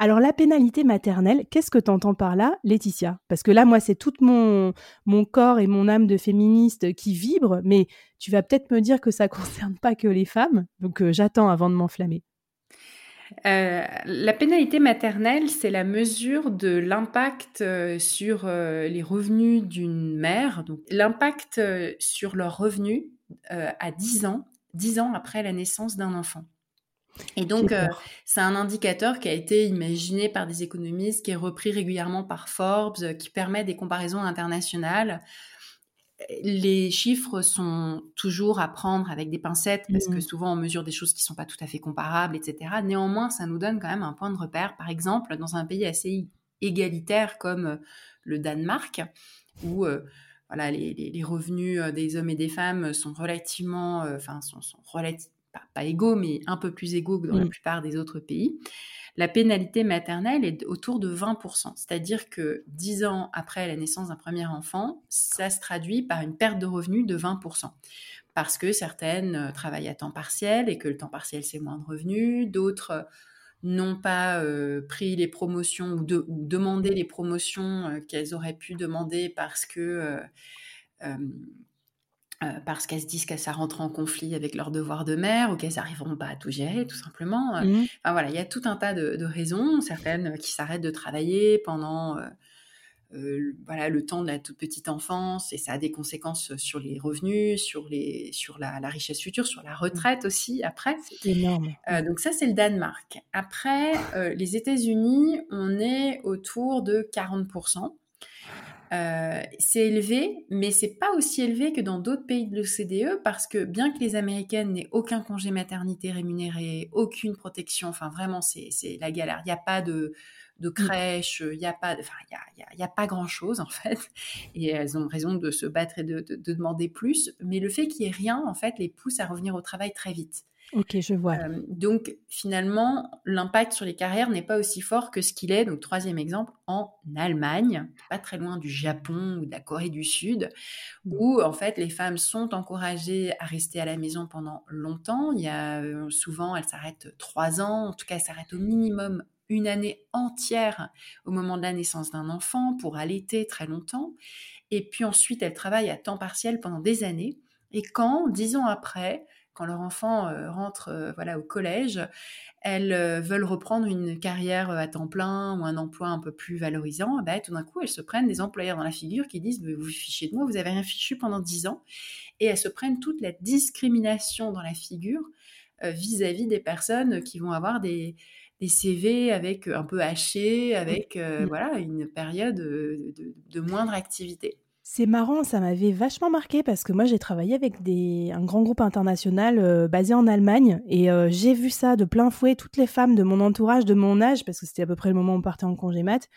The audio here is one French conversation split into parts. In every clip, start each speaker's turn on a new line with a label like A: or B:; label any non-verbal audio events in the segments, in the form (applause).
A: Alors la pénalité maternelle, qu'est-ce que tu entends par là, Laetitia? Parce que là, moi, c'est tout mon, mon corps et mon âme de féministe qui vibre, mais tu vas peut-être me dire que ça ne (laughs) concerne pas que les femmes, donc euh, j'attends avant de m'enflammer.
B: Euh, la pénalité maternelle, c'est la mesure de l'impact euh, sur les revenus d'une mère, l'impact sur leurs revenus à 10 ans, 10 ans après la naissance d'un enfant. Et donc, euh, c'est un indicateur qui a été imaginé par des économistes, qui est repris régulièrement par Forbes, euh, qui permet des comparaisons internationales. Les chiffres sont toujours à prendre avec des pincettes parce que mmh. souvent on mesure des choses qui ne sont pas tout à fait comparables, etc. Néanmoins, ça nous donne quand même un point de repère. Par exemple, dans un pays assez égalitaire comme euh, le Danemark, où voilà, les, revenus des hommes et des femmes sont relativement, enfin, sont, sont relativement pas, égaux, mais un peu plus égaux que dans la mm. plupart des autres pays, la pénalité maternelle est autour de 20%. C'est-à-dire que 10 ans après la naissance d'un premier enfant, ça se traduit par une perte de revenus de 20%. Parce que certaines euh, travaillent à temps partiel et que le temps partiel, c'est moins de revenus. D'autres euh, n'ont pas euh, pris les promotions ou, demandé les promotions qu'elles auraient pu demander parce que euh, parce qu'elles se disent que ça rentre en conflit avec leur devoir de mère ou qu'elles n'arriveront pas à tout gérer, tout simplement. Euh. Mmh. Enfin voilà, il y a tout un tas de, raisons, certaines qui s'arrêtent de travailler pendant euh, voilà le temps de la toute petite enfance et ça a des conséquences sur les revenus, sur les sur la, richesse future, sur la mmh. retraite aussi après.
A: C'est énorme.
B: donc ça c'est le Danemark. Après les États-Unis, on est autour de 40 euh, c'est élevé, mais c'est pas aussi élevé que dans d'autres pays de l'OCDE parce que bien que les Américaines n'aient aucun congé maternité rémunéré, aucune protection, enfin vraiment c'est la galère. Il n'y a pas de, de mm. crèche, il n'y a pas, enfin il y a, pas grand chose en fait. Et elles ont raison de se battre et de, de demander plus. Mais le fait qu'il y ait rien en fait les pousse à revenir au travail très vite.
A: Ok, je vois.
B: Euh, donc finalement, l'impact sur les carrières n'est pas aussi fort que ce qu'il est, donc troisième exemple, en Allemagne, pas très loin du Japon ou de la Corée du Sud, où en fait les femmes sont encouragées à rester à la maison pendant longtemps. Il y a euh, souvent, elles s'arrêtent trois ans, en tout cas, elles s'arrêtent au minimum une année entière au moment de la naissance d'un enfant pour allaiter très longtemps. Et puis ensuite, elles travaillent à temps partiel pendant des années. Et quand, dix ans après, quand leur enfant euh, rentre euh, voilà au collège, elles euh, veulent reprendre une carrière à temps plein ou un emploi un peu plus valorisant, bah, tout d'un coup, elles se prennent des employeurs dans la figure qui disent vous vous fichez de moi, vous avez rien fichu pendant dix ans, et elles se prennent toute la discrimination dans la figure vis-à-vis des personnes qui vont avoir des, CV avec un peu hachés, avec mmh. voilà une période de moindre activité.
A: C'est marrant, ça m'avait vachement marqué parce que moi j'ai travaillé avec un grand groupe international euh, basé en Allemagne. Et euh, j'ai vu ça de plein fouet, toutes les femmes de mon entourage, de mon âge, parce que c'était à peu près le moment où on partait en congé mat,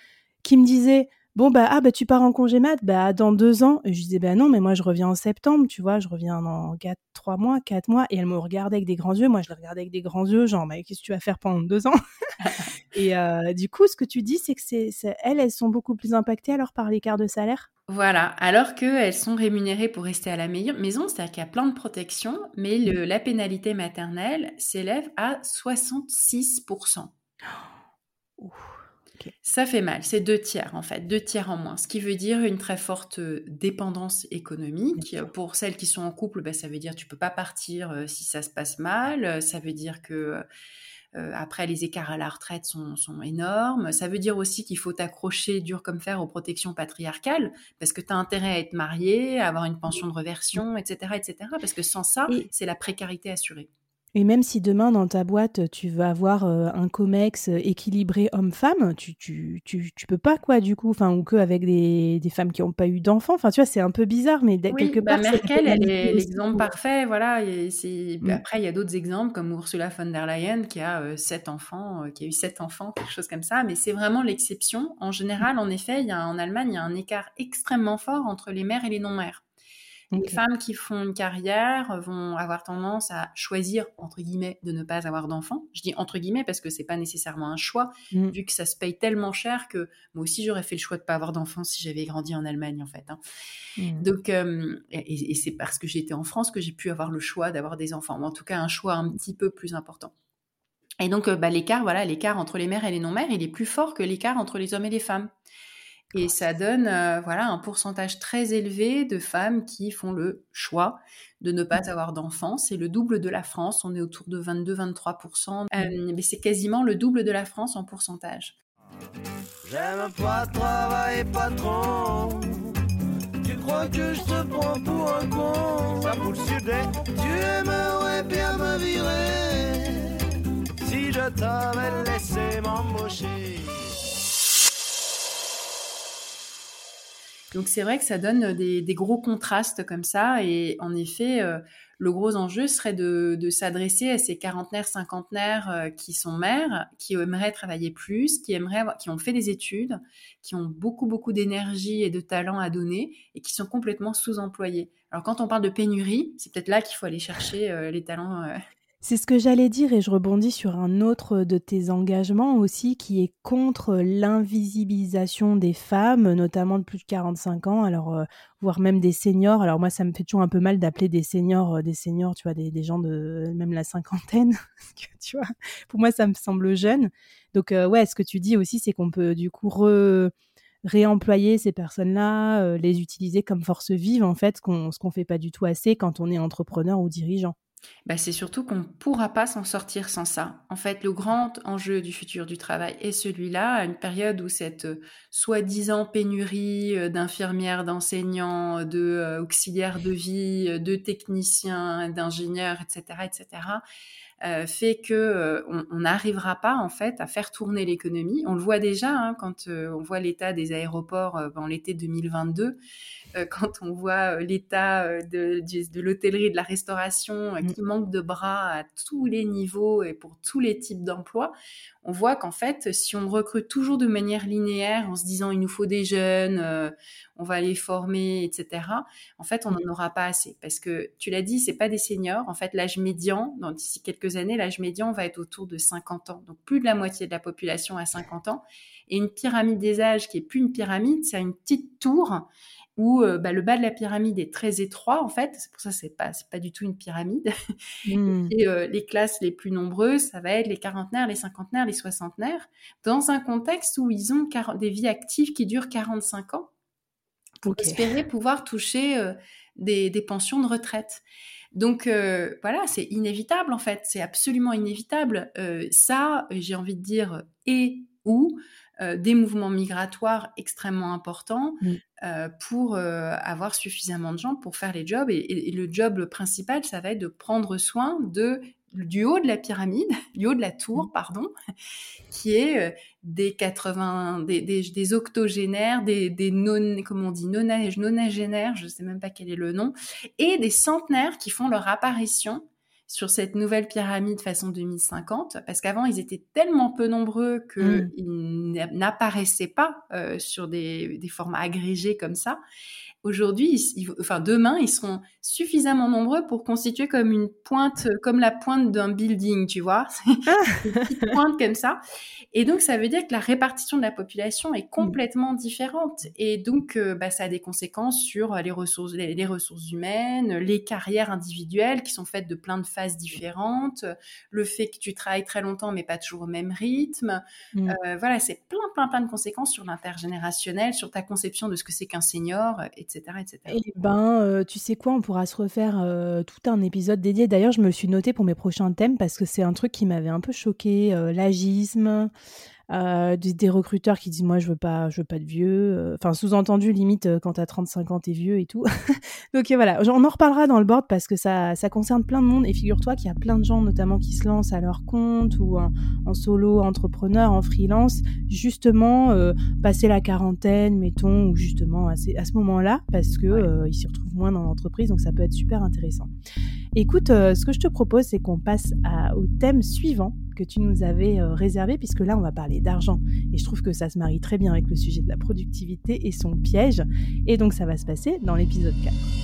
A: qui me disaient Bon, bah, ah, bah, tu pars en congé mat, bah, dans deux ans. Et je disais, bah, non, mais moi, je reviens en septembre, tu vois, je reviens dans quatre, trois mois, quatre mois. Et elle me regardait avec des grands yeux. Moi, je la regardais avec des grands yeux, genre, mais qu'est-ce que tu vas faire pendant deux ans? (laughs) et euh, du coup, ce que tu dis, c'est que c'est, elles, elles sont beaucoup plus impactées alors par l'écart de salaire?
B: Voilà, alors qu'elles sont rémunérées pour rester à la maison, c'est-à-dire qu'il y a plein de protections, mais le, la pénalité maternelle s'élève à 66%. Ça fait mal, c'est deux tiers en fait, deux tiers en moins, ce qui veut dire une très forte dépendance économique. Pour celles qui sont en couple, ben, ça veut dire tu peux pas partir euh, si ça se passe mal, ça veut dire que euh, après, les écarts à la retraite sont, énormes. Ça veut dire aussi qu'il faut t'accrocher dur comme fer aux protections patriarcales, parce que tu as intérêt à être marié, à avoir une pension de reversion, etc., etc. Parce que sans ça, c'est la précarité assurée.
A: Et même si demain, dans ta boîte, tu vas avoir un comex équilibré homme-femme, tu, tu, tu, tu, peux pas, quoi, du coup, enfin, ou que avec des, des femmes qui n'ont pas eu d'enfants. Enfin, tu vois, c'est un peu bizarre, mais quelque
B: bah,
A: part.
B: Merkel, elle est l'exemple parfait, voilà. Et mmh. Après, il y a d'autres exemples, comme Ursula von der Leyen, qui a sept enfants, qui a eu sept enfants, quelque chose comme ça. Mais c'est vraiment l'exception. En général, en effet, il y a, en Allemagne, il y a un écart extrêmement fort entre les mères et les non-mères. Les femmes qui font une carrière vont avoir tendance à choisir, entre guillemets, de ne pas avoir d'enfants. Je dis entre guillemets parce que c'est pas nécessairement un choix, mm. vu que ça se paye tellement cher que moi aussi j'aurais fait le choix de pas avoir d'enfants si j'avais grandi en Allemagne, en fait. Hein. Mm. Donc, euh, et, c'est parce que j'étais en France que j'ai pu avoir le choix d'avoir des enfants, ou en tout cas un choix un petit peu plus important. Et donc, euh, bah, l'écart, voilà, l'écart entre les mères et les non-mères, il est plus fort que l'écart entre les hommes et les femmes. Et ça donne euh, voilà un pourcentage très élevé de femmes qui font le choix de ne pas mmh. avoir d'enfants. C'est le double de la France. On est autour de 22-23%. Euh, mais c'est quasiment le double de la France en pourcentage. J'aime pas travailler trop. Tu crois que je te prends pour un con? Ça Tu aimerais bien me virer si je t'avais laissé m'embaucher. Donc c'est vrai que ça donne des, gros contrastes comme ça. Et en effet, euh, le gros enjeu serait de, s'adresser à ces quarantenaires, cinquantenaires euh, qui sont mères, qui aimeraient travailler plus, qui aimeraient qui ont fait des études, qui ont beaucoup beaucoup d'énergie et de talent à donner et qui sont complètement sous-employés. Alors quand on parle de pénurie, c'est peut-être là qu'il faut aller chercher euh, les talents.
A: C'est ce que j'allais dire et je rebondis sur un autre de tes engagements aussi qui est contre l'invisibilisation des femmes, notamment de plus de 45 ans, alors euh, voire même des seniors. Alors moi, ça me fait toujours un peu mal d'appeler des seniors euh, des seniors, tu vois, des, gens de même la cinquantaine, (laughs) tu vois. Pour moi, ça me semble jeune. Donc euh, ouais, ce que tu dis aussi, c'est qu'on peut du coup réemployer ces personnes-là, les utiliser comme force vive en fait, ce qu'on ce fait pas du tout assez quand on est entrepreneur ou dirigeant.
B: Bah, c'est surtout qu'on ne pourra pas s'en sortir sans ça. En fait, le grand enjeu du futur du travail est celui-là, à une période où cette euh, soi-disant pénurie euh, d'infirmières, d'enseignants, de euh, de vie, de techniciens, d'ingénieurs, etc., etc., fait que on n'arrivera pas en fait à faire tourner l'économie. On le voit déjà hein, quand on voit l'état des aéroports en l'été 2022. Euh, (laughs) quand on voit euh, l'état euh, de, de l'hôtellerie et de la restauration mm. qui manque de bras à tous les niveaux et pour tous les types d'emplois, on voit qu'en fait, si on recrute toujours de manière linéaire en se disant il nous faut des jeunes, on va les former, etc., en fait, on n'en aura pas assez. Parce que tu l'as dit, c'est pas des seniors. En fait, l'âge médian, d'ici quelques années, l'âge médian va être autour de 50 ans. Donc, plus de la moitié de la population à 50 ans. Et une pyramide des âges qui est plus une pyramide, c'est une petite tour où euh, bah, le bas de la pyramide est très étroit en fait. C'est pour ça que c'est pas pas du tout une pyramide. Mmh. Et euh, les classes les plus nombreuses, ça va être les quarantenaires, les cinquantenaires, les soixantenaires, dans un contexte où ils ont des vies actives qui durent 45 ans pour espérer pouvoir toucher euh, des, des, pensions de retraite. Donc voilà, c'est inévitable en fait, c'est absolument inévitable. ça, j'ai envie de dire, et ou euh, des mouvements migratoires extrêmement importants mm. euh, pour euh, avoir suffisamment de gens pour faire les jobs. Et, le job principal, ça va être de prendre soin de du haut de la pyramide, (laughs) du haut de la tour, mm. pardon, (laughs) qui est des 80, des, des, octogénaires, des, des non, comment on dit, nonagénaires, je ne sais même pas quel est le nom, et des centenaires qui font leur apparition sur cette nouvelle pyramide façon 2050, parce qu'avant ils étaient tellement peu nombreux qu'ils mmh. n'apparaissaient pas euh, sur des, des, formats agrégés comme ça. Aujourd'hui, enfin demain, ils seront suffisamment nombreux pour constituer comme une pointe, comme la pointe d'un building, tu vois, (laughs) ah. une petite pointe comme ça. Et donc, ça veut dire que la répartition de la population est mmh. complètement différente. Et donc, euh, bah, ça a des conséquences sur les ressources, les, ressources humaines, les carrières individuelles qui sont faites de plein de phases différentes, le fait que tu travailles très longtemps mais pas toujours au même rythme. Mmh. Euh, voilà, c'est plein, plein, plein de conséquences sur l'intergénérationnel, sur ta conception de ce que c'est qu'un senior, etc., etc.
A: Eh ben, euh, tu sais quoi, on pourra se refaire tout un épisode dédié. D'ailleurs, je me suis notée pour mes prochains thèmes parce que c'est un truc qui m'avait un peu choqué, l'agisme. Euh, des, recruteurs qui disent moi je veux pas, je veux pas de vieux. Enfin sous-entendu limite quand t'as 35 ans t'es vieux et tout. (laughs) Donc voilà, on en reparlera dans le board parce que ça, ça concerne plein de monde et figure-toi qu'il y a plein de gens notamment qui se lancent à leur compte ou en, solo entrepreneur, en freelance, justement passer la quarantaine, mettons, ou justement à, à ce moment-là parce que ils s'y retrouvent moins dans l'entreprise, donc ça peut être super intéressant. Écoute, euh, ce que je te propose, c'est qu'on passe au thème suivant que tu nous avais euh, réservé, puisque là, on va parler d'argent. Et je trouve que ça se marie très bien avec le sujet de la productivité et son piège. Et donc, ça va se passer dans l'épisode 4.